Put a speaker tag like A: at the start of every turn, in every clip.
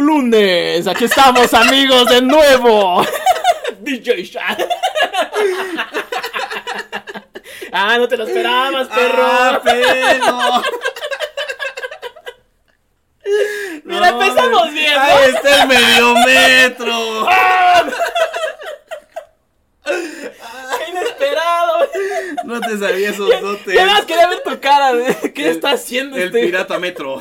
A: Lunes, aquí estamos amigos de nuevo. DJ Shad. Ah, no te lo esperabas, perro.
B: Ah, pero.
A: Mira, empezamos bien, ¿no?
B: Ahí está el medio metro.
A: ¡Qué inesperado!
B: No te sabía esos dotes.
A: Ya más quería ver tu cara, ¿qué está haciendo
B: El
A: este?
B: pirata metro.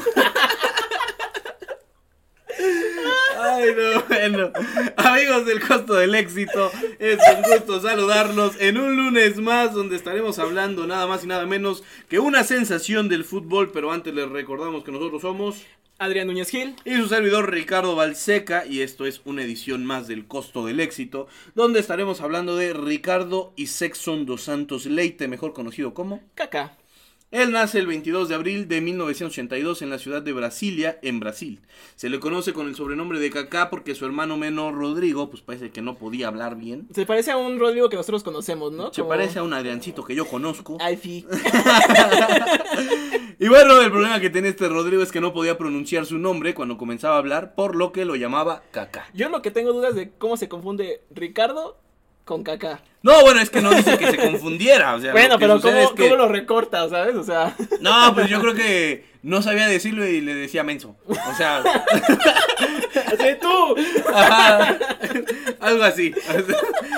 B: Ay, no, bueno. Amigos del costo del éxito, es un gusto saludarlos en un lunes más donde estaremos hablando nada más y nada menos que una sensación del fútbol, pero antes les recordamos que nosotros somos
A: Adrián Núñez Gil.
B: y su servidor Ricardo Balseca y esto es una edición más del costo del éxito, donde estaremos hablando de Ricardo y Sexton dos Santos Leite, mejor conocido como
A: Caca.
B: Él nace el 22 de abril de 1982 en la ciudad de Brasilia, en Brasil. Se le conoce con el sobrenombre de Kaká porque su hermano menor Rodrigo, pues parece que no podía hablar bien.
A: Se parece a un Rodrigo que nosotros conocemos, ¿no?
B: Se
A: Como-
B: parece a un Adriancito que yo conozco.
A: Ay, sí.
B: Y bueno, el problema que tiene este Rodrigo es que no podía pronunciar su nombre cuando comenzaba a hablar, por lo que lo llamaba Kaká.
A: Yo lo que tengo dudas de cómo se confunde Ricardo con Caca.
B: No, bueno, es que no dice que se confundiera. O sea,
A: Bueno, pero ¿cómo,
B: es que-
A: ¿cómo lo recorta, sabes? O sea,
B: No, pues yo creo que no sabía decirlo y le decía menso. O sea,
A: así tú.
B: Ajá. Algo así.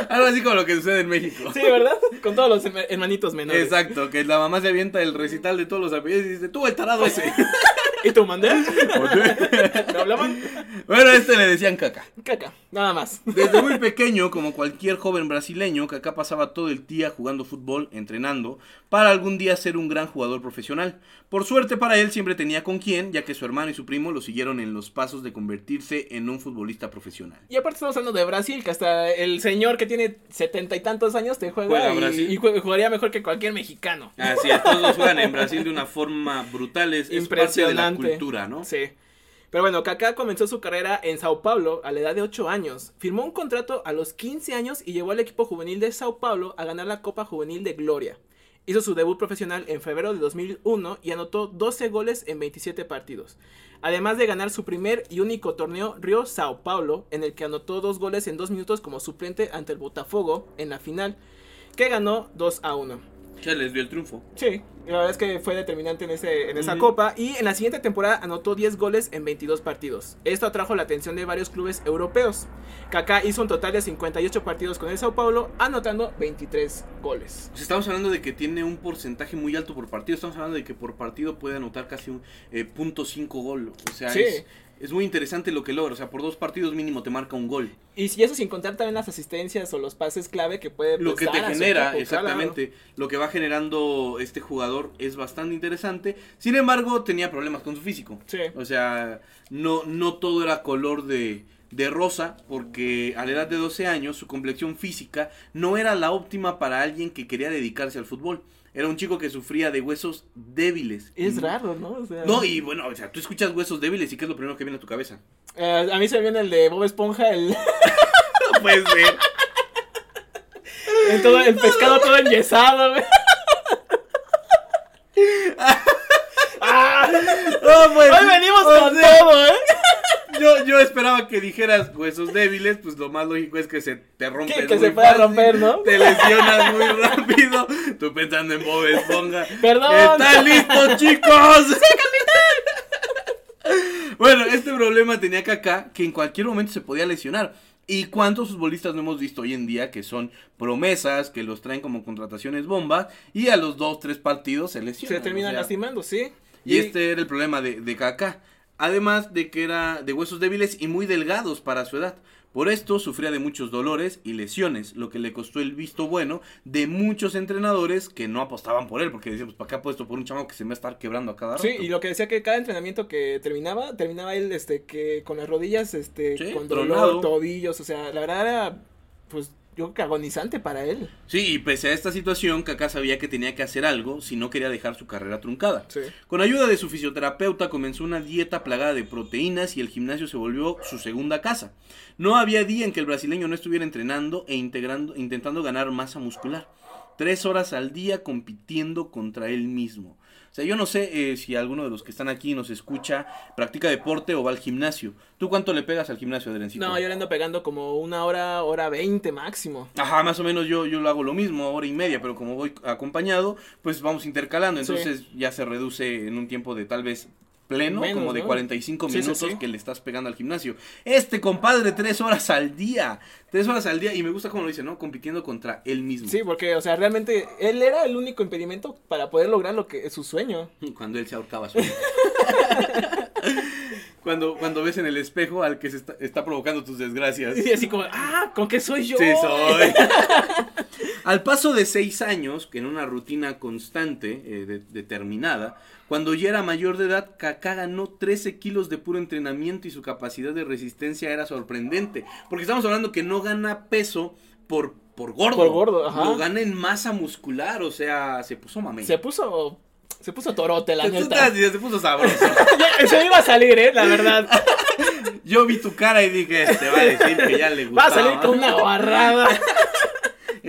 B: Algo así como lo que sucede en México.
A: Sí, ¿verdad? Con todos los herma- hermanitos menores.
B: Exacto, que la mamá se avienta el recital de todos los apellidos y dice, tú el tarado ese.
A: ¿Y tú mandé? ¿Me hablaban?
B: bueno, a este le decían caca.
A: Caca, nada más.
B: Desde muy pequeño, como cualquier joven brasileño, Kaká pasaba todo el día jugando fútbol, entrenando, para algún día ser un gran jugador profesional. Por suerte para él siempre tenía con quién, ya que su hermano y su primo lo siguieron en los pasos de convertirse en un futbolista profesional.
A: Y aparte estamos hablando de Brasil, que hasta el señor que tiene setenta y tantos años te juega,
B: Juega
A: y,
B: Brasil.
A: y jue- jugaría mejor que cualquier mexicano.
B: Así es, todos juegan en Brasil de una forma brutal, es, es parte de la Cultura, ¿no?
A: Sí. Pero bueno, Kaká comenzó su carrera en Sao Paulo a la edad de 8 años. Firmó un contrato a los 15 años y llevó al equipo juvenil de Sao Paulo a ganar la Copa Juvenil de Gloria. Hizo su debut profesional en febrero de 2001 y anotó 12 goles en 27 partidos. Además de ganar su primer y único torneo Río Sao Paulo, en el que anotó dos goles en dos minutos como suplente ante el Botafogo en la final, que ganó 2 a 1.
B: Ya les dio el triunfo.
A: Sí, la verdad es que fue determinante en, ese, en esa copa y en la siguiente temporada anotó 10 goles en 22 partidos. Esto atrajo la atención de varios clubes europeos. Kaká hizo un total de 58 partidos con el Sao Paulo, anotando 23 goles.
B: Pues estamos hablando de que tiene un porcentaje muy alto por partido. Estamos hablando de que por partido puede anotar casi un eh, punto cinco gol. O sea,
A: Sí.
B: es, es muy interesante lo que logra. O sea, por dos partidos mínimo te marca un gol.
A: Y si eso sin contar también las asistencias o los pases clave que puede
B: Lo que te genera,
A: equipo,
B: exactamente, lo que va generando este jugador es bastante interesante. Sin embargo, tenía problemas con su físico.
A: Sí.
B: O sea, no, no todo era color de, de rosa, porque a la edad de 12 años su complexión física no era la óptima para alguien que quería dedicarse al fútbol. Era un chico que sufría de huesos débiles.
A: Es raro, ¿no? O sea,
B: No, y bueno, o sea, tú escuchas huesos débiles y ¿qué es lo primero que viene a tu cabeza?
A: eh, a mí se me viene el de Bob Esponja, el,
B: No puede ser.
A: el, todo, el pescado todo enyesado, güey. Ah,
B: No, pues,
A: hoy venimos con
B: sea,
A: todo, ¿eh?
B: Yo, yo esperaba que dijeras huesos débiles, pues lo más lógico es que se te rompes
A: Que- que se pueda romper, ¿no?
B: Te lesionas muy rápido. Tú pensando en Bob Esponja.
A: Perdón.
B: ¡Están listos, chicos! Bueno, este problema tenía Kaká que en cualquier momento se podía lesionar. ¿Y cuántos futbolistas no hemos visto hoy en día que son promesas, que los traen como contrataciones bomba y a los dos, tres partidos se lesionan?
A: Se terminan
B: O sea,
A: lastimando, sí.
B: y este era el problema de, de Kaká. Además de que era de huesos débiles y muy delgados para su edad. Por esto sufría de muchos dolores y lesiones, lo que le costó el visto bueno de muchos entrenadores que no apostaban por él, porque decían, pues para qué apuesto por un chamo que se me va a estar quebrando a cada rato.
A: Sí, y lo que decía que cada entrenamiento que terminaba, terminaba él este que con las rodillas este
B: Sí,
A: con
B: tronado.
A: dolor, tobillos, o sea, la verdad era pues yo creo que agonizante para él.
B: Sí, y pese a esta situación, Kaká sabía que tenía que hacer algo si no quería dejar su carrera truncada.
A: Sí.
B: Con ayuda de su fisioterapeuta comenzó una dieta plagada de proteínas y el gimnasio se volvió su segunda casa. No había día en que el brasileño no estuviera entrenando e integrando, intentando ganar masa muscular. Tres horas al día compitiendo contra él mismo. O sea, yo no sé eh, si alguno de los que están aquí nos escucha, practica deporte o va al gimnasio. ¿Tú cuánto le pegas al gimnasio, Adrencito?
A: No, yo le ando pegando como una hora, hora veinte máximo.
B: Ajá, más o menos yo, yo lo hago lo mismo, hora y media, pero como voy acompañado, pues vamos intercalando,
A: Sí.
B: entonces ya se reduce en un tiempo de tal vez pleno,
A: Menos,
B: como de
A: ¿no?
B: 45
A: Sí, sí,
B: minutos
A: sí.
B: que le estás pegando al gimnasio. Este compadre, tres horas al día, tres horas al día, y me gusta como lo dice, ¿no? Compitiendo contra él mismo.
A: Sí, porque, o sea, realmente él era el único impedimento para poder lograr lo que es su sueño.
B: Cuando él se ahorcaba solo. cuando, cuando ves en el espejo al que se está, está provocando tus desgracias.
A: Y así como, ah, ¿con qué soy yo?
B: Sí, soy. Al paso de seis años, que en una rutina constante, eh, de- determinada, cuando ya era mayor de edad, Kaká ganó 13 kilos de puro entrenamiento y su capacidad de resistencia era sorprendente. Porque estamos hablando que no gana peso por, por gordo.
A: Por gordo, ajá.
B: Lo gana en masa muscular, o sea, se puso mamey.
A: Se puso, se puso torote, la
B: te
A: neta.
B: decías, se puso sabroso.
A: Se me iba a salir, eh, la verdad.
B: Yo vi tu cara y dije, este va a decir que ya le
A: Va
B: gustaba.
A: a salir con una barrada.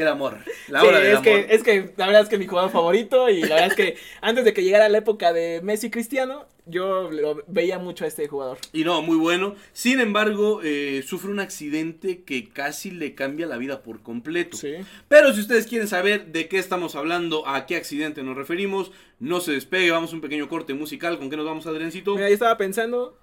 B: El amor, la
A: Sí,
B: hora del
A: es
B: amor.
A: que, es que la verdad es que es mi jugador favorito y la verdad es que antes de que llegara la época de Messi Cristiano, yo lo veía mucho a este jugador.
B: Y no, muy bueno. Sin embargo, eh, sufre un accidente que casi le cambia la vida por completo.
A: Sí.
B: Pero si ustedes quieren saber de qué estamos hablando, a qué accidente nos referimos, no se despegue, vamos a un pequeño corte musical. ¿Con qué nos vamos, Adrencito?
A: Mira, yo estaba pensando,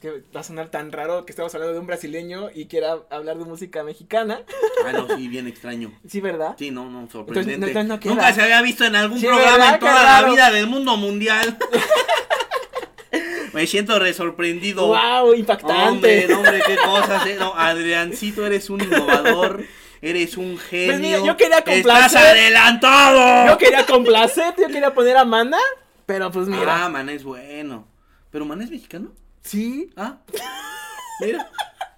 A: que va a sonar tan raro que estamos hablando de un brasileño y quiera hablar de música mexicana.
B: Ah, no, sí, bien extraño.
A: Sí, ¿verdad?
B: Sí, no, no, sorprendente.
A: Entonces, no, no, no queda.
B: Nunca se había visto en algún
A: Sí,
B: programa
A: ¿verdad?
B: en toda la vida del mundo mundial. Me siento re sorprendido.
A: ¡Wow! Impactante.
B: Hombre, qué cosas. eh. No, Adriancito, eres un innovador. Eres un genio.
A: Pues mira, yo quería
B: ¡Estás
A: complacer.
B: adelantado!
A: Yo quería complacer, yo quería poner a Mana, pero pues mira.
B: Ah, Maná es bueno. ¿Pero Maná es mexicano?
A: Sí,
B: Ah. Mira.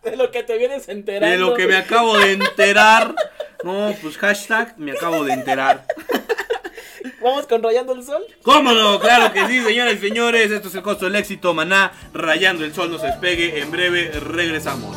A: de lo que te vienes enterando.
B: De lo que me acabo de enterar. No, pues hashtag me acabo de enterar.
A: Vamos con Rayando el Sol.
B: ¿Cómo no? Claro que sí, señores y señores. Esto es el costo del éxito. Maná, rayando el sol, no se despegue. En breve regresamos.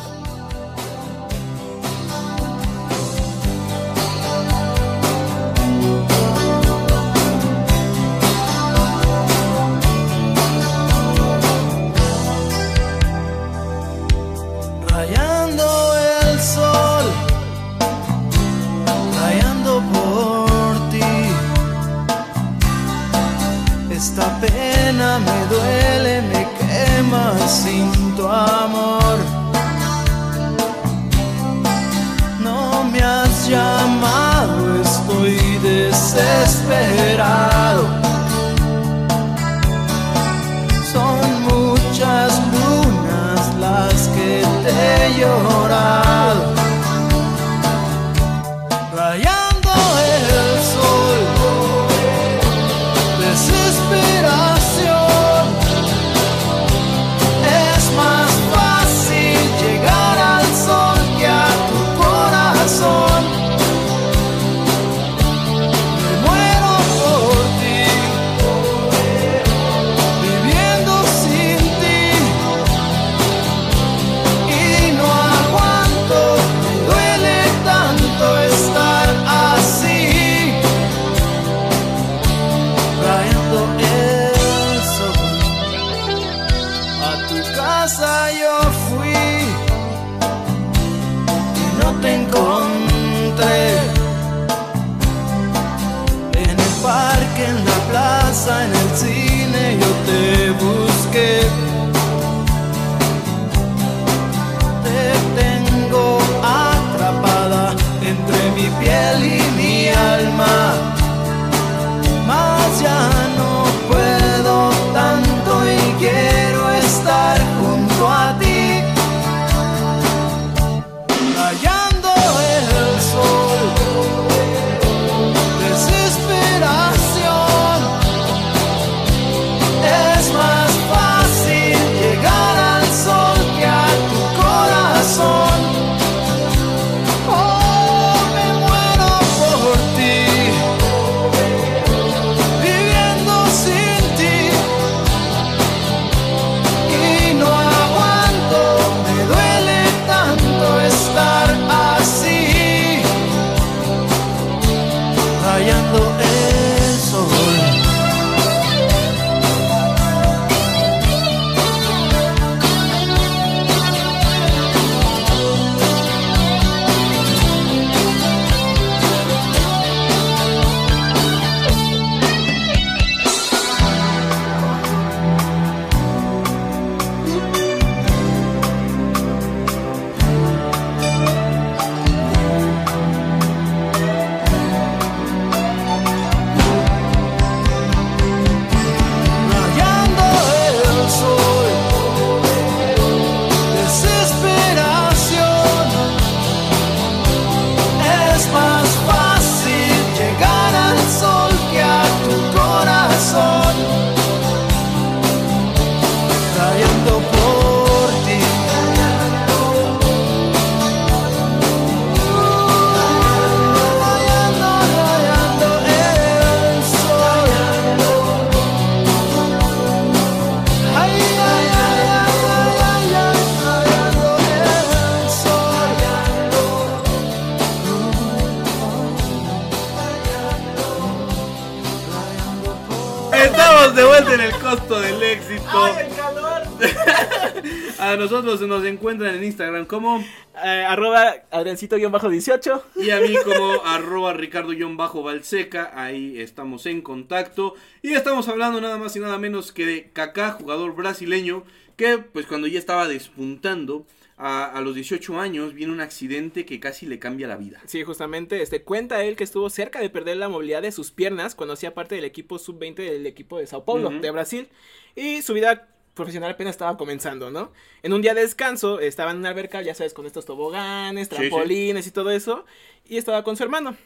B: Aguanten el costo del éxito.
A: ¡Ay, el calor!
B: A nosotros nos encuentran en Instagram como
A: Eh, arroba Adriancito-18.
B: y a mí como arroba ricardo-balseca. Ahí estamos en contacto. Y estamos hablando nada más y nada menos que de Kaká, jugador brasileño, que pues cuando ya estaba despuntando a, a los 18 años viene un accidente que casi le cambia la vida.
A: Sí, justamente, este, cuenta él que estuvo cerca de perder la movilidad de sus piernas cuando hacía parte del equipo sub-20 del equipo de Sao Paulo, de Brasil. Y su vida profesional apenas estaba comenzando, ¿no? En un día de descanso, estaba en una alberca, ya sabes, con estos toboganes,
B: Sí, sí.
A: trampolines y todo eso. Y estaba con su hermano.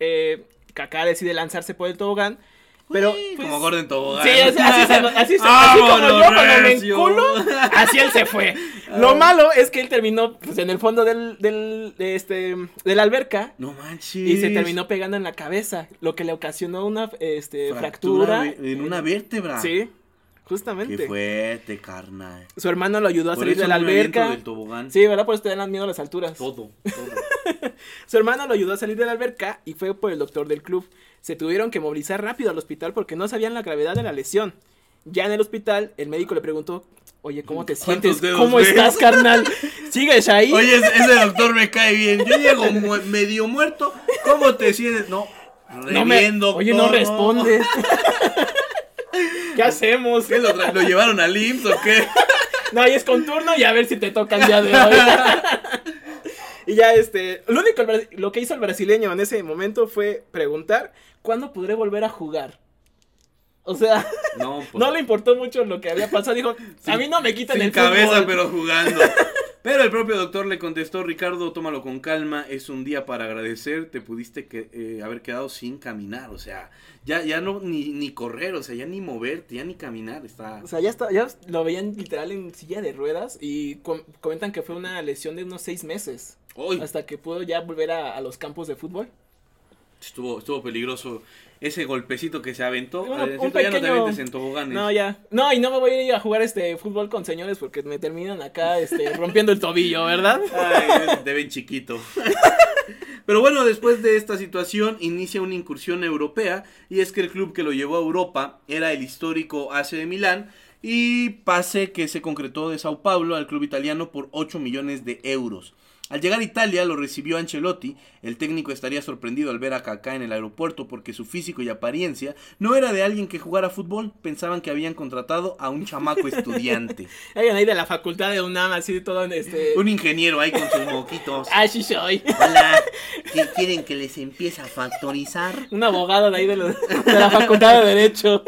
A: Eh, Kaká decide lanzarse por el tobogán. Pero,
B: Uy,
A: pues,
B: como Gordon Tobogán.
A: Sí, así, así se- así se- así como yo cuando me enculo, así él se fue. Lo malo es que él terminó pues, en el fondo del, del, de este, de la alberca
B: No manches.
A: y se terminó pegando en la cabeza, lo que le ocasionó una este, fractura.
B: ve- en una vértebra.
A: Sí,
B: Qué
A: justamente.
B: fuerte, carnal.
A: Su hermano lo ayudó a
B: Por
A: salir
B: eso
A: de la
B: me
A: alberca.
B: del tobogán.
A: Sí, ¿verdad? Por eso te dan miedo a las alturas.
B: Todo, todo.
A: Su hermano lo ayudó a salir de la alberca y fue por el doctor del club. Se tuvieron que movilizar rápido al hospital porque no sabían la gravedad de la lesión. Ya en el hospital, el médico le preguntó, oye, ¿cómo te
B: ¿Cuántos
A: sientes? ¿Cómo
B: ves?"
A: estás, carnal? ¿Sigues ahí?
B: Oye, ese doctor me cae bien. Yo llego mu- medio muerto. ¿Cómo te sientes? No, re
A: no me...
B: bien, doctor,
A: Oye, no responde. ¿Qué hacemos?
B: ¿Qué lo, llevaron al IMSS o qué?
A: No, y es con turno y a ver si te toca el día de hoy. y ya este, lo único, lo que hizo el brasileño en ese momento fue preguntar, ¿cuándo podré volver a jugar? O sea,
B: No, pues,
A: no le importó mucho lo que había pasado, dijo, a mí no me quitan
B: sin
A: el
B: cabeza,
A: fútbol".
B: pero jugando. Pero el propio doctor le contestó, Ricardo, tómalo con calma, es un día para agradecer, te pudiste que, eh, haber quedado sin caminar, o sea, ya, ya no ni, ni correr, o sea, ya ni moverte, ya ni caminar, está...
A: O sea, ya, está, ya lo veían literal en silla de ruedas y com- comentan que fue una lesión de unos seis meses. Hasta que pudo ya volver a, a los campos de fútbol.
B: estuvo, estuvo peligroso ese golpecito que se aventó.
A: Bueno,
B: Eh, ya no te avientes en toboganes.
A: No, ya. No, y no me voy a ir a jugar este fútbol con señores porque me terminan acá este, rompiendo el tobillo, ¿verdad?
B: Ay, te ven chiquito. Pero bueno, después de esta situación inicia una incursión europea y es que el club que lo llevó a Europa era el histórico AC de Milán y pase que se concretó de Sao Paulo al club italiano por 8 millones de euros. Al llegar a Italia lo recibió Ancelotti, el técnico estaría sorprendido al ver a Kaká en el aeropuerto porque su físico y apariencia no era de alguien que jugara fútbol, pensaban que habían contratado a un chamaco estudiante,
A: Alguien ahí de la facultad de UNAM, así todo en este.
B: un ingeniero ahí con sus moquitos.
A: Ah, sí soy.
B: Hola, ¿qué quieren que les empiece a factorizar?
A: Un abogado de ahí de, la- de la facultad de Derecho.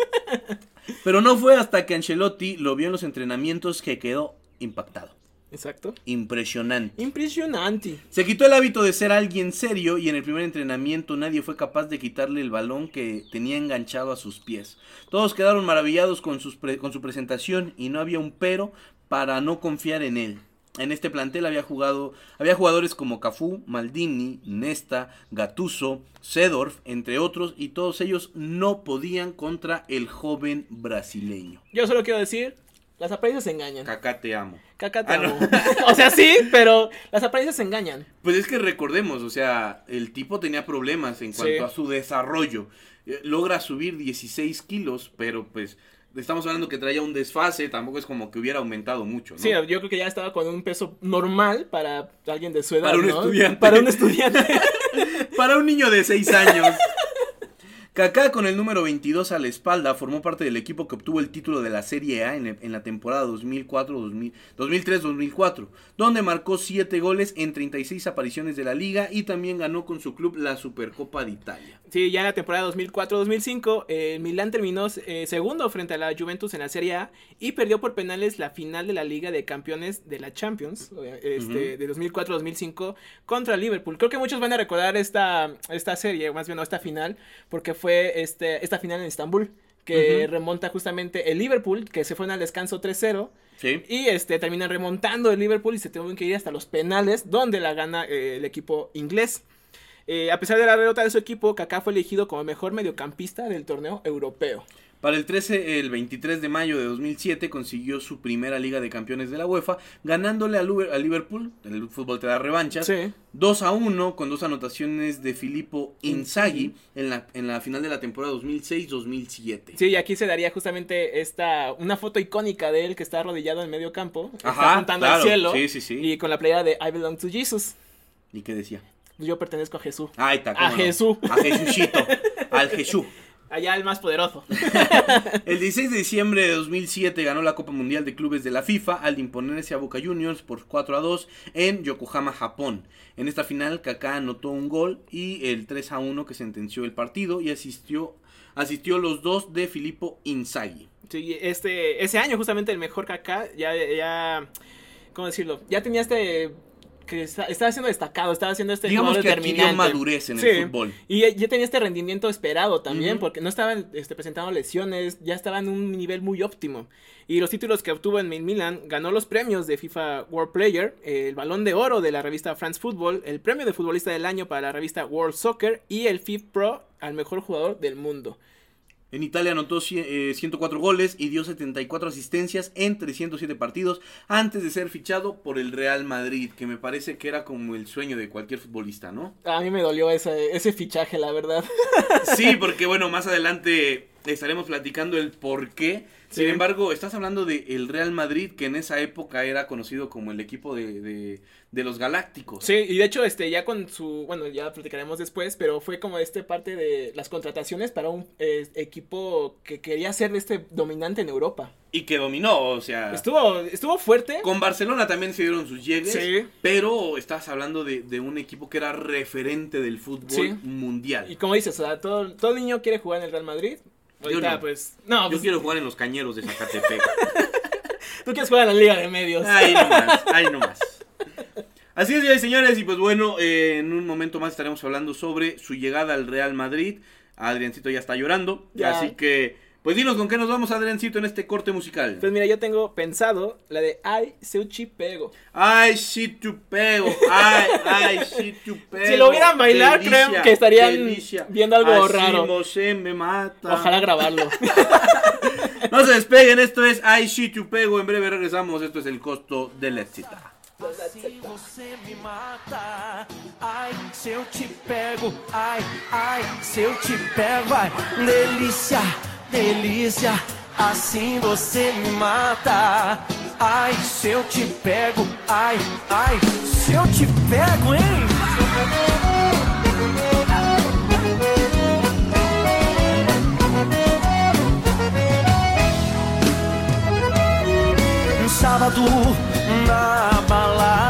B: Pero no fue hasta que Ancelotti lo vio en los entrenamientos que quedó impactado.
A: Exacto.
B: Impresionante.
A: Impresionante.
B: Se quitó el hábito de ser alguien serio y en el primer entrenamiento nadie fue capaz de quitarle el balón que tenía enganchado a sus pies. Todos quedaron maravillados con, sus pre- con su presentación y no había un pero para no confiar en él. En este plantel había jugado, había jugadores como Cafú, Maldini, Nesta, Gattuso, Sedorf, entre otros, y todos ellos no podían contra el joven brasileño.
A: Yo solo quiero decir, las apariencias engañan.
B: Kaká te amo.
A: Caca te
B: Ah, no.
A: amo. O sea, sí, pero las apariencias engañan.
B: Pues es que recordemos, o sea, el tipo tenía problemas en cuanto
A: Sí.
B: a su desarrollo. Eh, Logra subir 16 kilos, pero pues estamos hablando que traía un desfase, tampoco es como que hubiera aumentado mucho, ¿no?
A: Sí, yo creo que ya estaba con un peso normal para alguien de su edad.
B: Para un
A: ¿no?
B: estudiante.
A: Para un estudiante.
B: Para un niño de 6 años. Kaká con el número 22 a la espalda formó parte del equipo que obtuvo el título de la Serie A en, en la temporada 2004-2000 2003-2004, donde marcó 7 goles en 36 apariciones de la liga y también ganó con su club la Supercopa de Italia.
A: Sí, ya en la temporada 2004-2005, eh, Milán terminó eh, segundo frente a la Juventus en la Serie A y perdió por penales la final de la Liga de Campeones de la Champions este, de 2004-2005 contra Liverpool. Creo que muchos van a recordar esta, esta serie, más bien no, esta final, porque fue este, esta final en Estambul que remonta justamente el Liverpool, que se fueron al descanso 3-0.
B: Sí.
A: Y este terminan remontando el Liverpool y se tuvieron que ir hasta los penales, donde la gana eh, el equipo inglés. Eh, a pesar de la derrota de su equipo, Kaká fue elegido como mejor mediocampista del torneo europeo.
B: Para el 13, el 23 de mayo de 2007 consiguió su primera Liga de Campeones de la UEFA, ganándole a Liverpool, el fútbol te da revanchas,
A: Sí.
B: 2 a 1 con dos anotaciones de Filippo Inzaghi en la, en la final de la temporada 2006-2007.
A: Sí, y aquí se daría justamente esta una foto icónica de él que está arrodillado en medio campo, está apuntando
B: claro,
A: al cielo
B: sí, sí, sí.
A: y con la playera de I belong to Jesus.
B: ¿Y qué decía?
A: Yo pertenezco a Jesús.
B: Ahí está.
A: A
B: no.
A: Jesús.
B: A Jesucito. Al Jesús.
A: Allá el más poderoso.
B: El 16 de diciembre de 2007 ganó la Copa Mundial de Clubes de la FIFA al imponerse a Boca Juniors por 4 a 2 en Yokohama, Japón. En esta final, Kaká anotó un gol y el 3 a 1 que sentenció el partido y asistió, asistió los dos de Filippo Inzaghi.
A: Sí, este, ese año justamente el mejor Kaká ya, ya, ¿cómo decirlo? Ya tenía este, que está- estaba siendo destacado, estaba siendo este
B: Digamos
A: jugador
B: que madurez en
A: Sí.
B: el fútbol.
A: Y ya- tenía este rendimiento esperado también, porque no estaban este, presentando lesiones, ya estaba en un nivel muy óptimo. Y los títulos que obtuvo en Milan, ganó los premios de FIFA World Player, el balón de oro de la revista France Football, el premio de futbolista del año para la revista World Soccer y el FIF Pro al mejor jugador del mundo.
B: En Italia anotó cien- eh, 104 goles y dio 74 asistencias en 307 partidos antes de ser fichado por el Real Madrid, que me parece que era como el sueño de cualquier futbolista, ¿no?
A: A mí me dolió ese, ese fichaje, la verdad.
B: Sí, porque bueno, más adelante estaremos platicando el por qué. Sin embargo, estás hablando del el Real Madrid, que en esa época era conocido como el equipo de, de- de los Galácticos.
A: Sí, y de hecho, este, ya con su, bueno, ya platicaremos después, pero fue como este parte de las contrataciones para un eh, equipo que quería ser este dominante en Europa.
B: Y que dominó, o sea...
A: Estuvo, estuvo fuerte.
B: Con Barcelona también se dieron sus llegues,
A: Sí.
B: pero estás hablando de, de un equipo que era referente del fútbol
A: Sí.
B: mundial.
A: Y como dices, o sea, todo, todo niño quiere jugar en el Real Madrid. Ahorita,
B: no.
A: pues, no,
B: Yo
A: pues,
B: quiero jugar en los cañeros de Zacatepec.
A: tú quieres jugar en la Liga de Medios.
B: Ahí nomás, ahí nomás. Así es, señores, y pues bueno, eh, en un momento más estaremos hablando sobre su llegada al Real Madrid. Adriancito ya está llorando, así que, pues dinos con qué nos vamos, Adriancito, en este corte musical.
A: Pues mira, yo tengo pensado la de Ay, Seuchi Pego.
B: Ay, sí, tu pego, ay, ay, sí, tu pego.
A: Si lo vieran bailar, creo que estarían viendo algo
B: Así
A: raro.
B: Mosé me mata.
A: Ojalá grabarlo.
B: No se despeguen, esto es Ay, sí, tu pego. En breve regresamos, esto es el costo del éxito.
C: Se você me mata, ai, se eu te pego, ai, ai, se eu te pego, ai, delícia, delícia, assim você me mata, ai, se eu te pego, ai, ai, se eu te pego, hein? Um sábado na balada.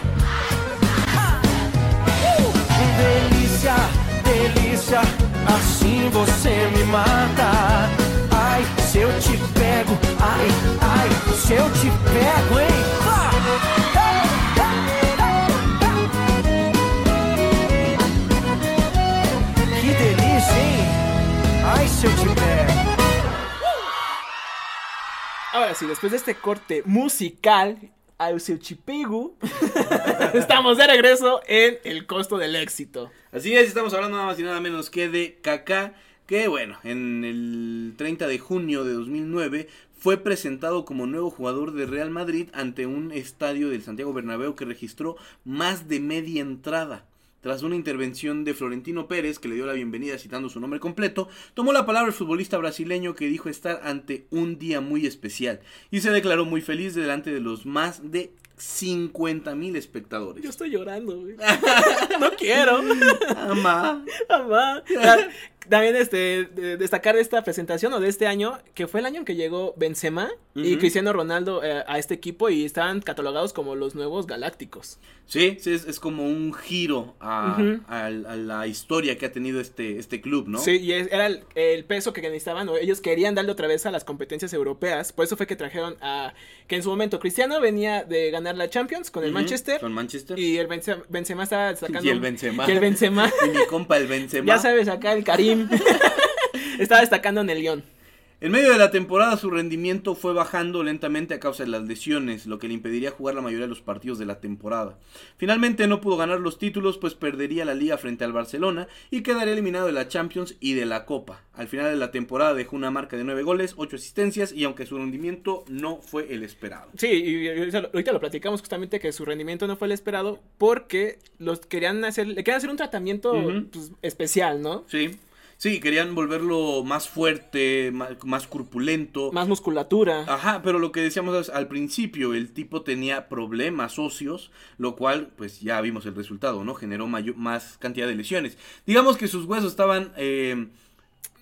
C: assim você me mata. Ai, se eu te pego, ai, ai, se eu te pego, hein? Que delícia, hein? Ai, se eu te pego.
A: Ahora sí, después de este corte musical, al Chipegu, estamos de regreso en El costo del éxito.
B: Así es, estamos hablando nada más y nada menos que de Kaká, que bueno, en el 30 de junio de 2009 fue presentado como nuevo jugador de Real Madrid ante un estadio del Santiago Bernabéu que registró más de media entrada. Tras una intervención de Florentino Pérez, que le dio la bienvenida citando su nombre completo, tomó la palabra el futbolista brasileño que dijo estar ante un día muy especial y se declaró muy feliz delante de los más de 50 mil espectadores.
A: Yo estoy llorando, güey. no quiero.
B: Amá.
A: Amá. También este, de- destacar de esta presentación o de este año, que fue el año en que llegó Benzema y. Cristiano Ronaldo eh, a este equipo y estaban catalogados como los nuevos galácticos.
B: Sí, sí, es, es como un giro a,
A: Ujú.
B: a- a la historia que ha tenido este, este club, ¿no?
A: Sí, y es- era el, el peso que necesitaban, o ellos querían darle otra vez a las competencias europeas, por eso fue que trajeron a, que en su momento Cristiano venía de ganar la Champions con el Manchester,
B: Con Manchester.
A: y el Benzema, Benzema estaba sacando...
B: Y el Benzema.
A: Y el Benzema,
B: Y mi compa el Benzema.
A: ya sabes, acá el Karim, estaba destacando en el Lyon.
B: En medio de la temporada su rendimiento fue bajando lentamente a causa de las lesiones, lo que le impediría jugar la mayoría de los partidos de la temporada. Finalmente no pudo ganar los títulos, pues perdería la liga frente al Barcelona y quedaría eliminado de la Champions y de la Copa. Al final de la temporada dejó una marca de 9 goles, 8 asistencias y aunque su rendimiento no fue el esperado.
A: Sí, y ahorita lo- platicamos justamente que su rendimiento no fue el esperado porque los querían hacer, le querían hacer un tratamiento pues, especial, ¿no?
B: Sí, sí, querían volverlo más fuerte, más, más corpulento.
A: Más musculatura.
B: Ajá, pero lo que decíamos es, al principio, el tipo tenía problemas óseos, lo cual, pues ya vimos el resultado, ¿no? Generó mayo- más cantidad de lesiones. Digamos que sus huesos estaban eh,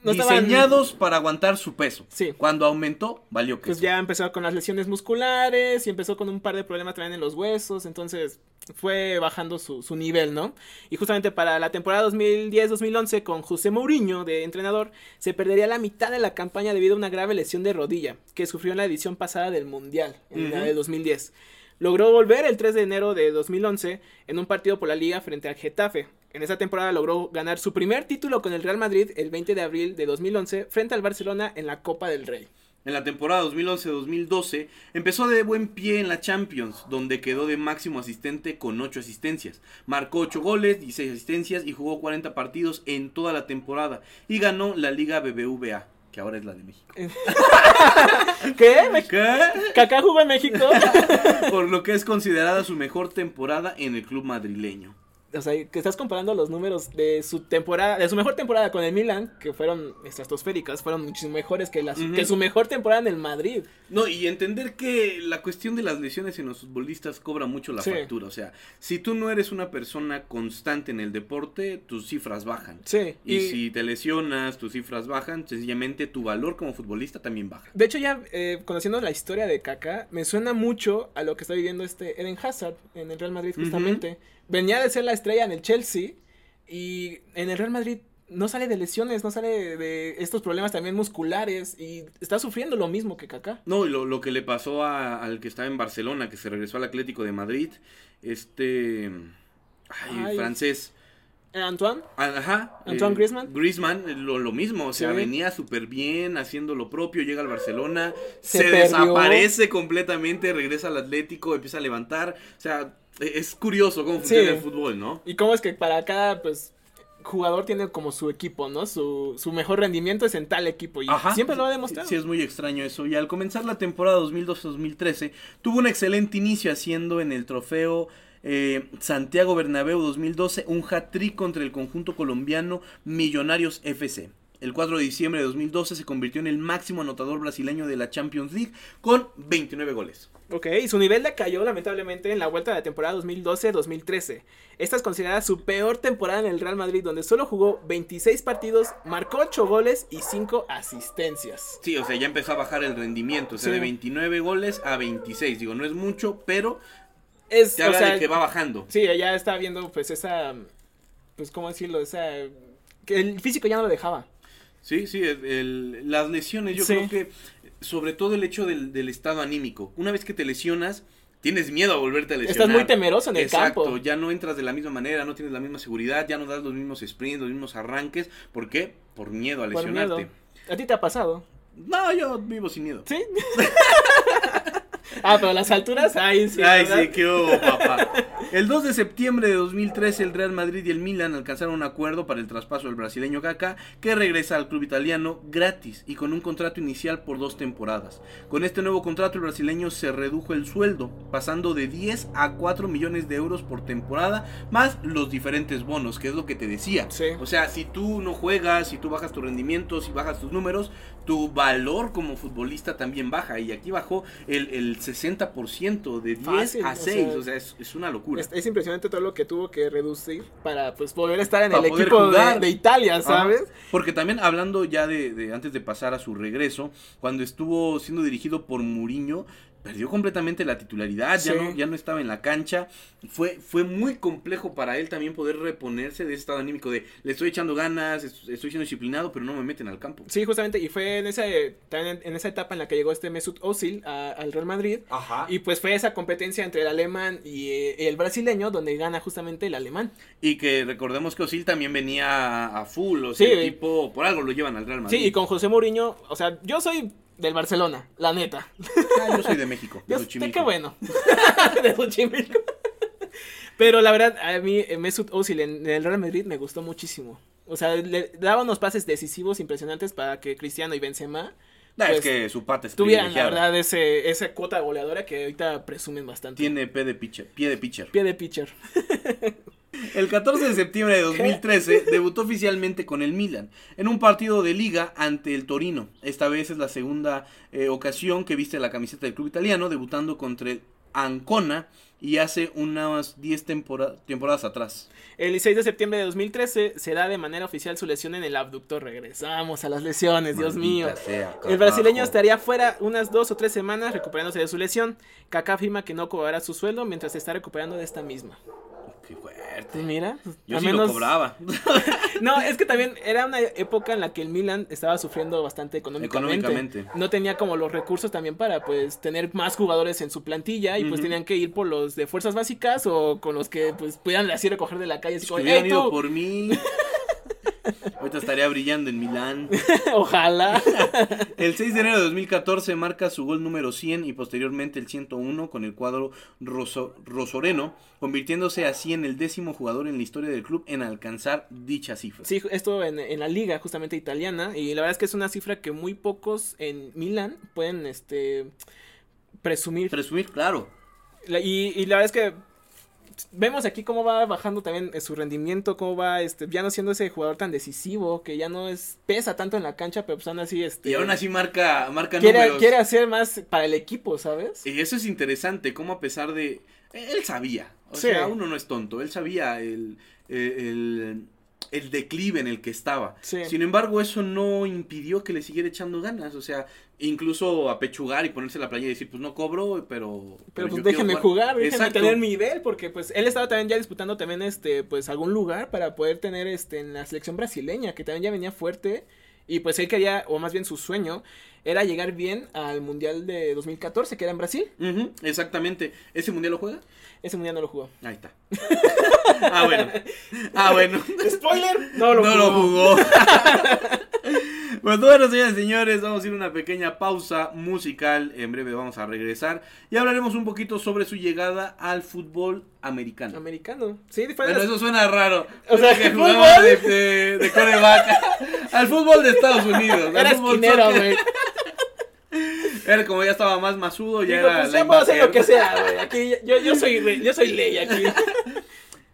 A: No estaban-
B: diseñados para aguantar su peso.
A: Sí.
B: Cuando aumentó, valió que
A: Pues ya empezó con las lesiones musculares y empezó con un par de problemas también en los huesos, entonces fue bajando su, su nivel, ¿no? Y justamente para la temporada 2010-2011 con José Mourinho de entrenador, se perdería la mitad de la campaña debido a una grave lesión de rodilla que sufrió en la edición pasada del Mundial, en la
B: Ujú.
A: de 2010. Logró volver el 3 de enero de 2011 en un partido por la liga frente al Getafe. En esa temporada logró ganar su primer título con el Real Madrid el 20 de abril de 2011 frente al Barcelona en la Copa del Rey.
B: En la temporada 2011-2012 empezó de buen pie en la Champions, donde quedó de máximo asistente con 8 asistencias. Marcó 8 goles, 16 asistencias y jugó 40 partidos en toda la temporada y ganó la Liga BBVA, que ahora es la de México.
A: ¿Qué? ¿Me-
B: ¿Qué?
A: ¿Kaká jugó en México?
B: Por lo que es considerada su mejor temporada en el club madrileño.
A: O sea, que estás comparando los números de su temporada, de su mejor temporada con el Milan, que fueron estratosféricas, fueron muchísimo mejores que, las, que su mejor temporada en el Madrid.
B: No, y entender que la cuestión de las lesiones en los futbolistas cobra mucho la
A: Sí.
B: factura. O sea, si tú no eres una persona constante en el deporte, tus cifras bajan.
A: Sí,
B: Y,
A: y,
B: si te lesionas, tus cifras bajan, sencillamente tu valor como futbolista también baja.
A: de hecho ya eh, conociendo la historia de Kaká, me suena mucho a lo que está viviendo este Eden Hazard en el Real Madrid justamente. Venía de ser la estrella en el Chelsea y en el Real Madrid no sale de lesiones, no sale de estos problemas también musculares y está sufriendo lo mismo que Kaká.
B: No, y lo, lo que le pasó a- al que estaba en Barcelona, que se regresó al Atlético de Madrid, este... Ay,
A: Ay.
B: francés.
A: Eh, Antoine,
B: Ah, Ajá.
A: ¿Antoine Griezmann?
B: Griezmann, eh, lo, lo mismo, o sea,
A: Sí.
B: venía súper bien, haciendo lo propio, llega al Barcelona,
A: Se
B: se, desaparece completamente, regresa al Atlético, empieza a levantar, o sea, es curioso cómo funciona
A: Sí.
B: el fútbol, ¿no?
A: Y cómo es que para cada pues jugador tiene como su equipo, ¿no? Su, su mejor rendimiento es en tal equipo y
B: Ajá.
A: siempre lo ha demostrado.
B: Sí, es muy extraño eso. Y al comenzar la temporada 2012-2013, tuvo un excelente inicio haciendo en el trofeo eh, Santiago Bernabéu 2012 un hat-trick contra el conjunto colombiano Millonarios FC. El 4 de diciembre de 2012 se convirtió en el máximo anotador brasileño de la Champions League con 29 goles.
A: Ok, y su nivel decayó lamentablemente en la vuelta de la temporada 2012-2013. Esta es considerada su peor temporada en el Real Madrid, donde solo jugó 26 partidos, marcó 8 goles y 5 asistencias.
B: Sí, o sea, ya empezó a bajar el rendimiento, o sea,
A: Sí.
B: de 29 goles a 26. Digo, no es mucho, pero
A: Es,
B: te
A: o
B: habla
A: sea,
B: de que va bajando.
A: sí, ya está viendo pues esa, pues cómo decirlo, esa, que el físico ya no lo dejaba.
B: Sí, sí, el- las lesiones, yo
A: Sí.
B: creo que sobre todo el hecho del, del estado anímico. Una vez que te lesionas, tienes miedo a volverte a lesionar.
A: Estás muy temeroso en el
B: Exacto,
A: campo.
B: ya no entras de la misma manera, no tienes la misma seguridad, ya no das los mismos sprints, los mismos arranques. ¿Por qué? Por miedo a lesionarte.
A: miedo. ¿A ti te ha pasado?
B: No, yo vivo sin miedo.
A: ¿Sí? ah, pero las alturas, ahí sí.
B: Ay,
A: ¿verdad?
B: sí, qué hubo, papá. El 2 de septiembre de 2013, el Real Madrid y el Milan alcanzaron un acuerdo para el traspaso del brasileño Kaká, que regresa al club italiano gratis y con un contrato inicial por dos temporadas. Con este nuevo contrato, el brasileño se redujo el sueldo, pasando de 10 a 4 millones de euros por temporada, más los diferentes bonos, que es lo que te decía.
A: Sí.
B: O sea, si tú no juegas, si tú bajas tu rendimiento, si bajas tus números, tu valor como futbolista también baja. Y aquí bajó el, el 60% de 10
A: Fácil,
B: a
A: o
B: 6.
A: sea,
B: o sea, es, es una locura.
A: Es, es impresionante todo lo que tuvo que reducir para pues poder estar en
B: Para
A: el equipo de, Italia, ¿sabes?
B: Ajá. Porque también hablando ya de, de antes de pasar a su regreso, cuando estuvo siendo dirigido por Mourinho, perdió completamente la titularidad, ya, no, ya no estaba en la cancha. Fue, fue muy complejo para él también poder reponerse de ese estado anímico de le estoy echando ganas, es- estoy siendo disciplinado, pero no me meten al campo.
A: Sí, justamente, y fue en esa, también en esa etapa en la que llegó este Mesut Özil a- al Real Madrid.
B: Ajá.
A: Y pues fue esa competencia entre el alemán y eh, el brasileño donde gana justamente el alemán.
B: Y que recordemos que Osil también venía a, a full, o sea,
A: Sí.
B: el tipo, por algo lo llevan al Real Madrid.
A: Sí, y con José Mourinho, o sea, yo soy del Barcelona, la neta.
B: Ah, yo soy de México, de Xochimilco.
A: qué bueno. de Xochimilco. Pero la verdad, a mí eh, Mesut Özil en, en el Real Madrid me gustó muchísimo. O sea, le daba unos pases decisivos impresionantes para que Cristiano y Benzema
B: Nah,
A: pues,
B: es que su pata es
A: tuvieran, la verdad, ese, esa cuota goleadora que ahorita presumen bastante.
B: Tiene pie de pitcher. Pie de pitcher.
A: Pie de pitcher.
B: El 14 de septiembre de 2013 debutó oficialmente con el Milan en un partido de liga ante el Torino. Esta vez es la segunda eh, ocasión que viste la camiseta del club italiano, debutando contra el Ancona y hace unas 10 tempora- temporadas atrás.
A: El 16 de septiembre de 2013 se da de manera oficial su lesión en el abductor. Regresamos a las lesiones, Dios mío.
B: Sea,
A: El brasileño estaría fuera unas dos o tres semanas recuperándose de su lesión. Kaká afirma que no cobrará su sueldo mientras se está recuperando de esta misma.
B: Qué fuerte.
A: Pues mira,
B: Yo
A: al
B: sí
A: menos-
B: lo cobraba.
A: No, es que también era una época en la que el Milan estaba sufriendo bastante económicamente.
B: Económicamente.
A: No tenía como los recursos también para pues tener más jugadores en su plantilla y pues tenían que ir por los de fuerzas básicas o con los que pues pudieran así recoger de la calle
B: por mí. Ahorita estaría brillando en Milán.
A: Ojalá.
B: El 6 de enero de 2014 marca su gol número 100 y posteriormente el 101 con el cuadro roso- rosoreno, convirtiéndose así en el décimo jugador en la historia del club en alcanzar dicha cifra.
A: Sí, esto en, en la liga justamente italiana y la verdad es que es una cifra que muy pocos en Milán pueden este presumir.
B: Presumir, claro.
A: La- y, y la verdad es que vemos aquí cómo va bajando también eh, su rendimiento, cómo va este ya no siendo ese jugador tan decisivo, que ya no es pesa tanto en la cancha, pero pues aún así este
B: Y aún así marca, marca
A: quiere,
B: números.
A: quiere hacer más para el equipo, ¿sabes?
B: Y eso es interesante, cómo a pesar de... Él sabía, o
A: Sí.
B: sea, uno no es tonto, él sabía el, el, el declive en el que estaba.
A: Sí.
B: Sin embargo, eso no impidió que le siguiera echando ganas, o sea, incluso apechugar y ponerse la playa y decir, pues no cobro, pero...
A: Pero
B: yo
A: pues déjenme jugar, déjenme
B: Exacto.
A: tener mi nivel, porque pues él estaba también ya disputando también este, pues algún lugar para poder tener este en la selección brasileña, que también ya venía fuerte, y pues él quería, o más bien su sueño, era llegar bien al Mundial de 2014, que era en Brasil.
B: Exactamente. ¿Ese mundial lo juega?
A: Ese Mundial no lo jugó.
B: Ahí está. ah, bueno. Ah, bueno.
A: Spoiler, no lo
B: no
A: jugó.
B: lo jugó. pues bueno, señores y señores, vamos a ir a una pequeña pausa musical. En breve vamos a regresar y hablaremos un poquito sobre su llegada al fútbol americano.
A: Americano. Sí, de
B: Bueno, eso suena raro.
A: O sea,
B: que
A: ¿el
B: jugaba
A: fútbol?
B: de, de, de coreback. al fútbol de Estados Unidos.
A: Era esquinero, güey.
B: Era como ya estaba más masudo, ya
A: Dijo,
B: era
A: pues ya puedo hacer lo que sea, güey. Aquí yo, yo soy yo soy ley aquí.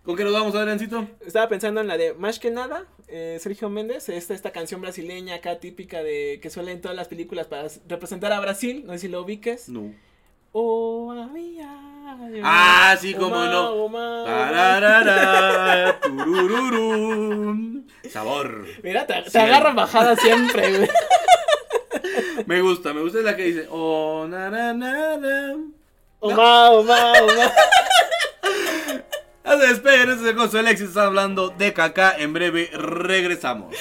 B: ¿Con qué nos vamos, Adriancito?
A: Estaba pensando en la de Más que nada, eh, Sergio Méndez, esta, esta canción brasileña acá típica de que suele en todas las películas para representar a Brasil, no sé si lo ubiques.
B: No.
A: Oh, amiga,
B: Ah, sí, cómo
A: Oma,
B: no.
A: Oma.
B: Tararara, turururum. Sabor.
A: Mira, te, te agarran bajada siempre, güey.
B: Me gusta, me gusta la que dice. Oh, na, na, na, na.
A: Oma, Oma, Oma.
B: No se es el Alexis, está hablando de caca. En breve regresamos.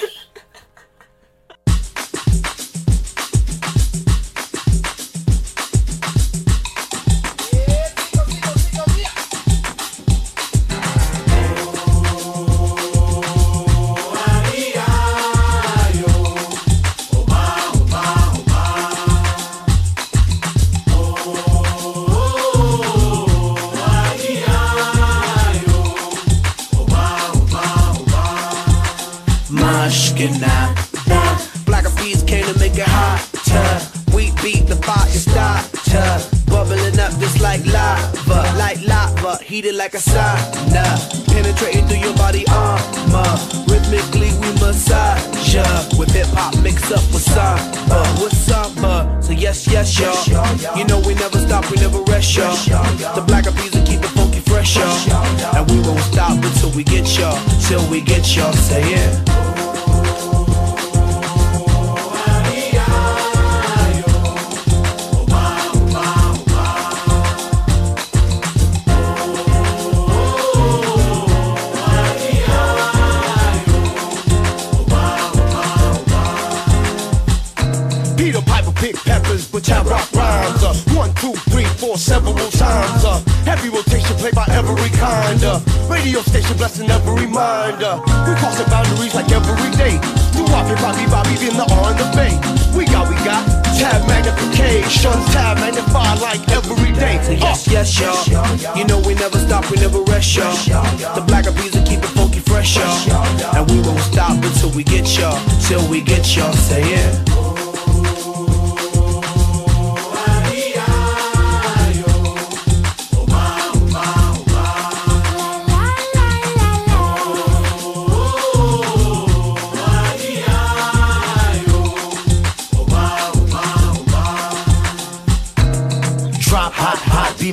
D: Radio station blessing every mind. Uh, we crossing boundaries like every day. Do Bobby, Bobby, Bobby, in the R and the Bay. We got, we got tab magnification, tab magnified like every day.
C: So yes, yes, y'all. You know we never stop, we never rest, y'all. The Black will keep it funky fresh, y'all. And we won't stop until we get y'all, till we get y'all. Say it.
E: Drop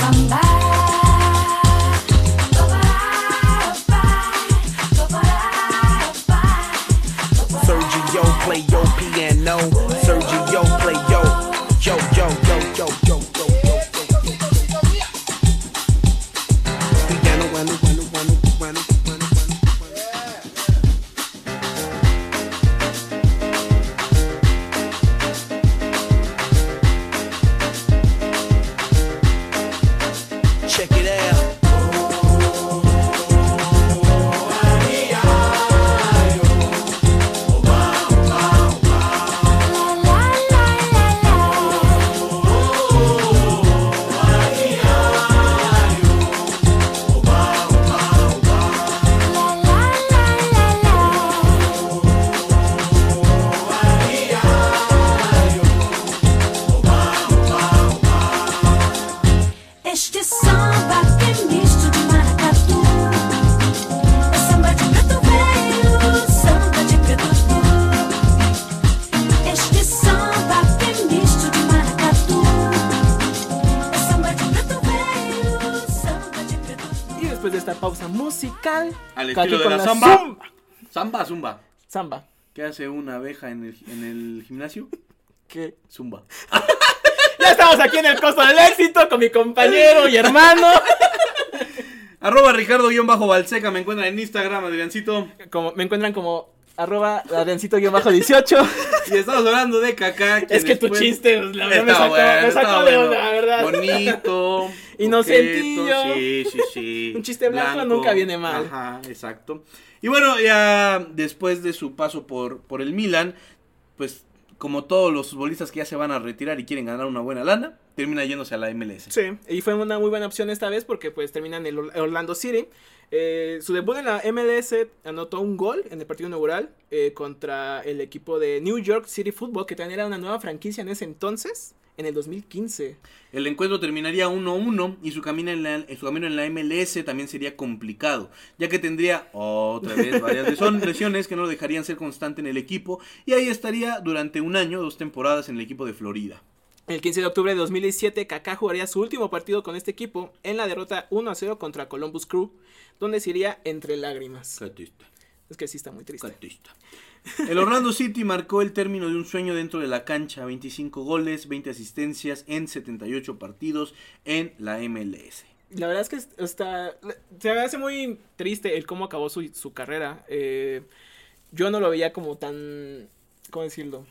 A: somebody.
B: Al estilo de
A: con
B: la samba.
A: zumba.
B: Zamba, zumba. ¿Qué hace una abeja en el, en el gimnasio?
A: Que
B: Zumba.
A: ya estamos aquí en el costo del éxito con mi compañero y hermano.
B: Arroba Ricardo-Balseca, me encuentran en Instagram, Adriancito.
A: Como, me encuentran como arroba Adriancito-18.
B: Y estamos hablando de Kaká.
A: Es que tu chiste, la verdad, me sacó,
B: bueno,
A: me sacó de
B: bueno.
A: la verdad.
B: Bonito.
A: Inocentillo.
B: Sí, sí, sí.
A: Un chiste blanco nunca viene mal.
B: Ajá, exacto. Y bueno, ya después de su paso por, por el Milan, pues como todos los futbolistas que ya se van a retirar y quieren ganar una buena lana, termina yéndose a la MLS.
A: Sí, y fue una muy buena opción esta vez porque pues terminan en el Or- Orlando City. Eh, su debut en la MLS anotó un gol en el partido inaugural eh, contra el equipo de New York City Football, que también era una nueva franquicia en ese entonces, en el 2015.
B: El encuentro terminaría 1-1 y su camino, en la, su camino en la MLS también sería complicado, ya que tendría otra vez varias lesion- lesiones que no lo dejarían ser constante en el equipo y ahí estaría durante un año, dos temporadas en el equipo de Florida.
A: El 15 de octubre de 2017, Kaká jugaría su último partido con este equipo en la derrota 1-0 contra Columbus Crew, donde se iría entre lágrimas. Es que sí está muy triste.
B: Catista. El Orlando City marcó el término de un sueño dentro de la cancha, 25 goles, 20 asistencias en 78 partidos en la MLS.
A: La verdad es que es- está. Se me hace muy triste el cómo acabó su, su carrera. Eh, yo no lo veía como tan. ¿Cómo decirlo?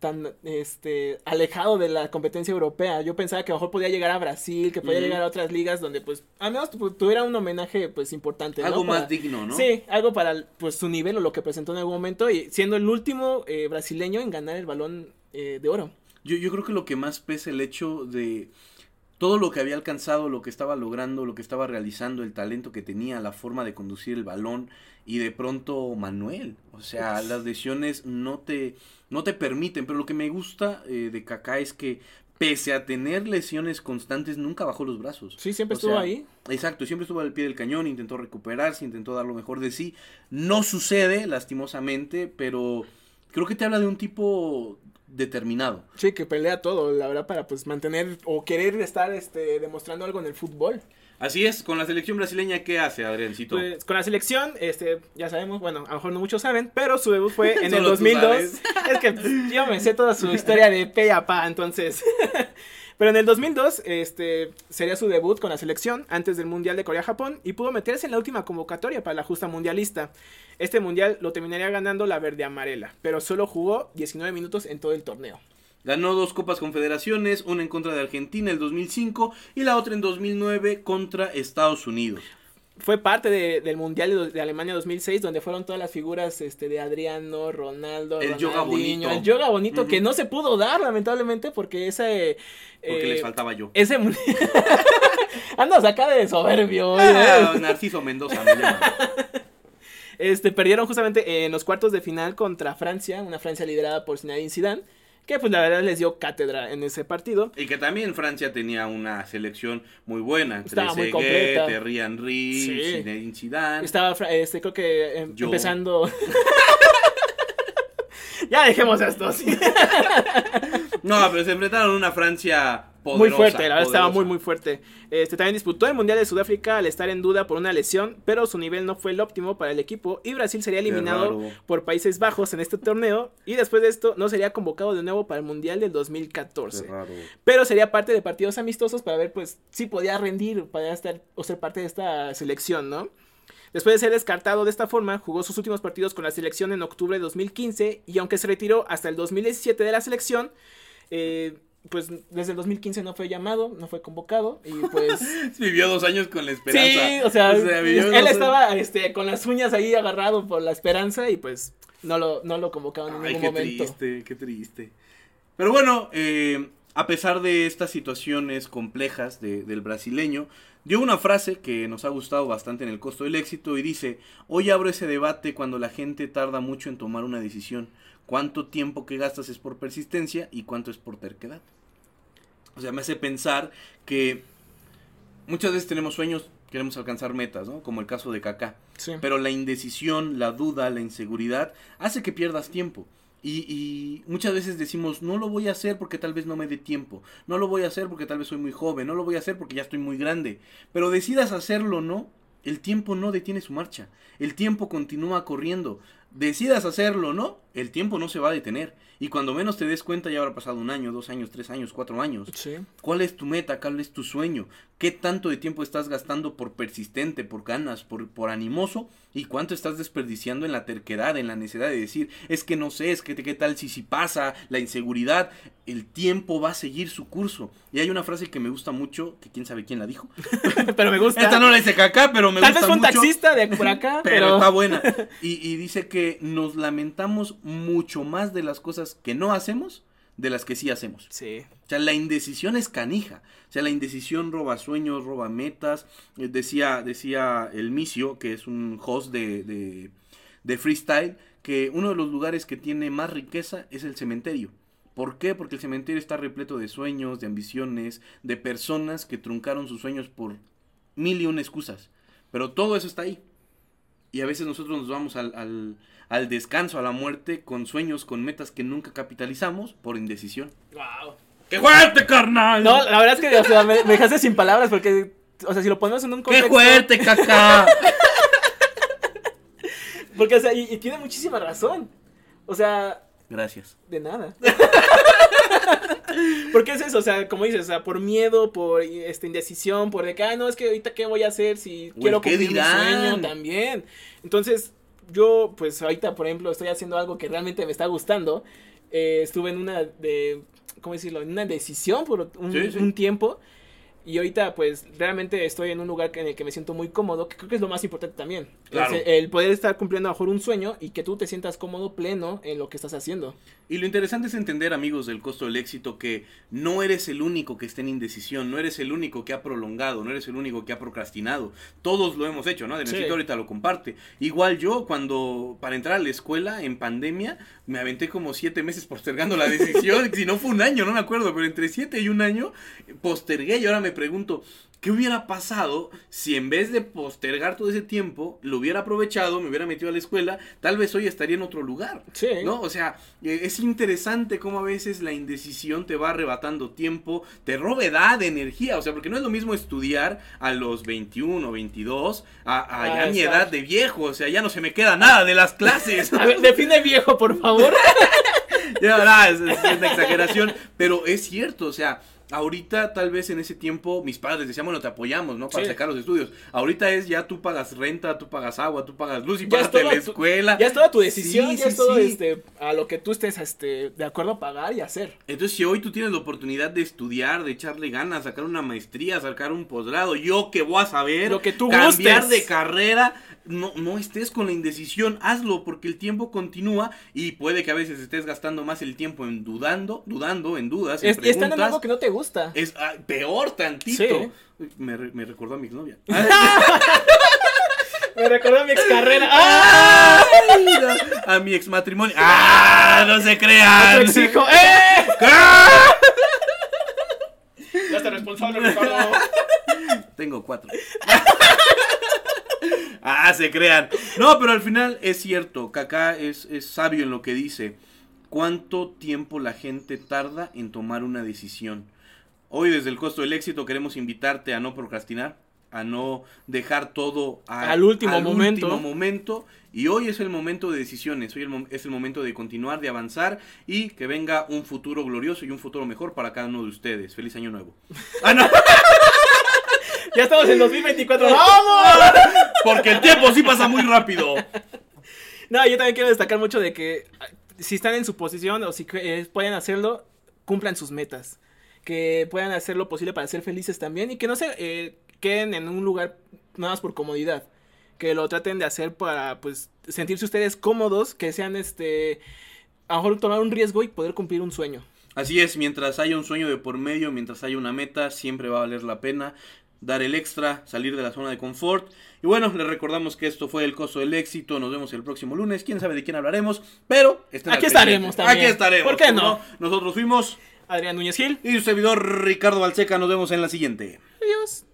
A: Tan este alejado de la competencia europea. Yo pensaba que a lo mejor podía llegar a Brasil, que podía llegar a otras ligas donde, pues, al menos tu- tuviera un homenaje, pues, importante. ¿no?
B: Algo más
A: Para-
B: digno, ¿no?
A: Sí, algo para pues su nivel o lo que presentó en algún momento. Y siendo el último eh, brasileño en ganar el balón eh, de oro.
B: Yo, yo creo que lo que más pesa el hecho de todo lo que había alcanzado, lo que estaba logrando, lo que estaba realizando, el talento que tenía, la forma de conducir el balón y de pronto Manuel. O sea, las lesiones no te, no te permiten, pero lo que me gusta eh, de Kaká es que pese a tener lesiones constantes, nunca bajó los brazos.
A: Sí, siempre
B: O
A: estuvo
B: sea,
A: ahí.
B: Exacto, siempre estuvo al pie del cañón, intentó recuperarse, intentó dar lo mejor de sí. No sucede, lastimosamente, pero creo que te habla de un tipo determinado.
A: Sí, que pelea todo, la verdad, para pues mantener o querer estar este, demostrando algo en el fútbol.
B: Así es, con la selección brasileña, ¿qué hace Adriancito?
A: Pues, con la selección, este, ya sabemos, bueno, a lo mejor no muchos saben, pero su debut fue en el
B: Solo tú
A: 2002.
B: sabes.
A: Es que pues, yo me sé toda su historia de pe a pa, entonces. Pero en el 2002, este, sería su debut con la selección antes del Mundial de Corea-Japón y pudo meterse en la última convocatoria para la justa mundialista. Este mundial lo terminaría ganando la verde-amarela, pero solo jugó 19 minutos en todo el torneo.
B: Ganó dos Copas Confederaciones, una en contra de Argentina el 2005 y la otra en 2009 contra Estados Unidos.
A: Fue parte de- del Mundial de, Alemania 2006, donde fueron todas las figuras este, de Adriano, Ronaldo,
B: El yoga bonito.
A: El yoga bonito, que no se pudo dar, lamentablemente, porque ese...
B: Porque
A: eh,
B: les faltaba yo.
A: Ese. Andas acá de soberbio.
B: Ah,
A: ¿eh?
B: Narciso Mendoza me.
A: Este, perdieron justamente en los cuartos de final contra Francia, una Francia liderada por Zinedine Zidane, que pues la verdad les dio cátedra en ese partido.
B: Y que también Francia tenía una selección muy buena.
A: Estaba muy completa.
B: Thierry Henry,
A: Sí.
B: Zinedine Zidane.
A: Estaba, este, creo que em- empezando... ya dejemos esto, sí.
B: No, pero se enfrentaron a una Francia poderosa.
A: muy fuerte, la verdad estaba muy muy fuerte. Este también disputó el Mundial de Sudáfrica al estar en duda por una lesión, pero su nivel no fue el óptimo para el equipo y Brasil sería eliminado por Países Bajos en este torneo y después de esto no sería convocado de nuevo para el Mundial del 2014.
B: Qué raro.
A: Pero sería parte de partidos amistosos para ver pues si podía rendir, podía estar o ser parte de esta selección, ¿no? Después de ser descartado de esta forma, jugó sus últimos partidos con la selección en octubre de 2015 y aunque se retiró hasta el 2017 de la selección, eh, pues desde el 2015 no fue llamado, no fue convocado y pues...
B: Vivió dos años con la esperanza.
A: sí, o sea, él
B: dos-
A: estaba este, con las uñas ahí agarrado por la esperanza y pues no lo, no lo convocaron en
B: Ay,
A: ningún
B: qué
A: momento.
B: triste, qué triste. Pero bueno, eh, a pesar de estas situaciones complejas de- del brasileño, dio una frase que nos ha gustado bastante en el costo del éxito y dice, hoy abro ese debate cuando la gente tarda mucho en tomar una decisión. ¿Cuánto tiempo que gastas es por persistencia y cuánto es por terquedad? O sea, me hace pensar que muchas veces tenemos sueños, queremos alcanzar metas, ¿no? Como el caso de Kaká.
A: Sí.
B: Pero la indecisión, la duda, la inseguridad hace que pierdas tiempo. Y, y muchas veces decimos, no lo voy a hacer porque tal vez no me dé tiempo. No lo voy a hacer porque tal vez soy muy joven. No lo voy a hacer porque ya estoy muy grande. Pero decidas hacerlo o no, el tiempo no detiene su marcha. El tiempo continúa corriendo. Decidas hacerlo o no, el tiempo no se va a detener. Y cuando menos te des cuenta ya habrá pasado un año, dos años, tres años, cuatro años.
A: Sí.
B: ¿Cuál es tu meta? ¿Cuál es tu sueño? ¿Qué tanto de tiempo estás gastando por persistente, por ganas, por, por animoso? ¿Y cuánto estás desperdiciando en la terquedad, en la necesidad de decir, es que no sé, es que qué tal si si pasa, la inseguridad? El tiempo va a seguir su curso. Y hay una frase que me gusta mucho, que quién sabe quién la dijo.
A: pero me gusta.
B: Esta no la dice Kaká, pero me
A: Tal
B: gusta
A: vez fue un
B: mucho.
A: taxista de por acá,
B: Pero,
A: pero...
B: está buena. Y, y dice que nos lamentamos mucho más de las cosas que no hacemos de las que sí hacemos.
A: Sí.
B: O sea, la indecisión es canija. O sea, la indecisión roba sueños, roba metas. Eh, decía, decía el Micio, que es un host de, de, de freestyle, que uno de los lugares que tiene más riqueza es el cementerio. ¿Por qué? Porque el cementerio está repleto de sueños, de ambiciones, de personas que truncaron sus sueños por mil y una excusas. Pero todo eso está ahí. Y a veces nosotros nos vamos al, al, al descanso, a la muerte, con sueños, con metas que nunca capitalizamos por indecisión.
A: Wow.
B: ¡Qué fuerte, carnal!
A: No, la verdad es que o sea, me, me dejaste sin palabras porque, o sea, si lo ponemos en un
B: ¡Qué
A: contexto...
B: fuerte, caca!
A: Porque, o sea, y, y tiene muchísima razón. O sea,
B: Gracias.
A: de nada. Porque es eso, o sea, como dices, o sea, por miedo, por este, indecisión, por de que, ah, no, es que ahorita qué voy a hacer si
B: O
A: quiero cumplir mi sueño también. Entonces, yo, pues ahorita, por ejemplo, estoy haciendo algo que realmente me está gustando. Eh, estuve en una de, ¿cómo decirlo? En una decisión por un,
B: Sí, sí.
A: un tiempo. Y ahorita, pues, realmente estoy en un lugar en el que me siento muy cómodo, que creo que es lo más importante también.
B: Claro.
A: Es el poder estar cumpliendo a lo mejor un sueño y que tú te sientas cómodo, pleno en lo que estás haciendo.
B: Y lo interesante es entender, amigos del costo del éxito, que no eres el único que está en indecisión, no eres el único que ha prolongado, no eres el único que ha procrastinado. Todos lo hemos hecho, ¿no? De
A: Sí.
B: ahorita lo comparte. Igual yo, cuando para entrar a la escuela en pandemia, me aventé como siete meses postergando la decisión. si no fue un año, no me acuerdo, pero entre siete y un año postergué y ahora me pregunto. ¿Qué hubiera pasado si en vez de postergar todo ese tiempo, lo hubiera aprovechado, me hubiera metido a la escuela? Tal vez hoy estaría en otro lugar.
A: Sí.
B: ¿No? O sea, eh, es interesante cómo a veces la indecisión te va arrebatando tiempo, te roba edad, energía. O sea, porque no es lo mismo estudiar a los 21, 22, a, a
A: Ah,
B: ya mi edad de viejo. O sea, ya no se me queda nada de las clases.
A: A ver, define viejo, por favor.
B: Ya, no, es- es una exageración, pero es cierto, o sea, ahorita tal vez en ese tiempo mis padres decían, bueno, te apoyamos, ¿no? Para
A: Sí.
B: sacar los estudios. Ahorita es ya tú pagas renta, tú pagas agua, tú pagas luz y
A: todo
B: la
A: tu-
B: escuela.
A: Ya es toda tu decisión,
B: Sí,
A: ya
B: sí,
A: es todo este, a lo que tú estés este, de acuerdo a pagar y hacer.
B: Entonces, si hoy tú tienes la oportunidad de estudiar, de echarle ganas, sacar una maestría, sacar un posgrado, yo que voy a saber,
A: Lo que tú
B: cambiar
A: gustes.
B: de carrera, no, no estés con la indecisión, hazlo porque el tiempo continúa y puede que a veces estés gastando más el tiempo en dudando, dudando, en dudas, en
A: Es, están en algo que no te gusta.
B: Es ah, peor tantito.
A: Sí.
B: Me, me recordó a mi exnovia.
A: Me recordó mi ex carrera. ¡Ah!
B: Ay, no, a mi ex matrimonio. ¡Ah! No se
A: A
B: crean.
A: ex hijo. ¡Eh!
B: ¡Ah!
A: Ya está responsable, Ricardo.
B: Tengo cuatro. ah, se crean. No, pero al final es cierto. Kaká es, es sabio en lo que dice. ¿Cuánto tiempo la gente tarda en tomar una decisión? Hoy desde el costo del éxito queremos invitarte a no procrastinar, a no dejar todo a-
A: Al último momento.
B: último momento. Y hoy es el momento de decisiones, hoy el es el momento de continuar, de avanzar y que venga un futuro glorioso y un futuro mejor para cada uno de ustedes. Feliz año nuevo. Ah, no.
A: Ya estamos en 2024. ¡Vamos!
B: Porque el tiempo sí pasa muy rápido.
A: No, yo también quiero destacar mucho de que ah, si están en su posición o si eh, pueden hacerlo, cumplan sus metas. Que puedan hacer lo posible para ser felices también y que no se eh, queden en un lugar nada más por comodidad. Que lo traten de hacer para pues sentirse ustedes cómodos, que sean este a lo mejor tomar un riesgo y poder cumplir un sueño.
B: Así es, mientras haya un sueño de por medio, mientras haya una meta, siempre va a valer la pena dar el extra, salir de la zona de confort. Y bueno, les recordamos que esto fue el costo del éxito. Nos vemos el próximo lunes. Quién sabe de quién hablaremos, pero estén
A: Aquí estaremos también.
B: Aquí estaremos.
A: ¿Por qué
B: ¿cómo
A: no?
B: Nosotros fuimos
A: Adrián Núñez Gil.
B: y su servidor Ricardo Balseca. Nos vemos en la siguiente.
A: Adiós.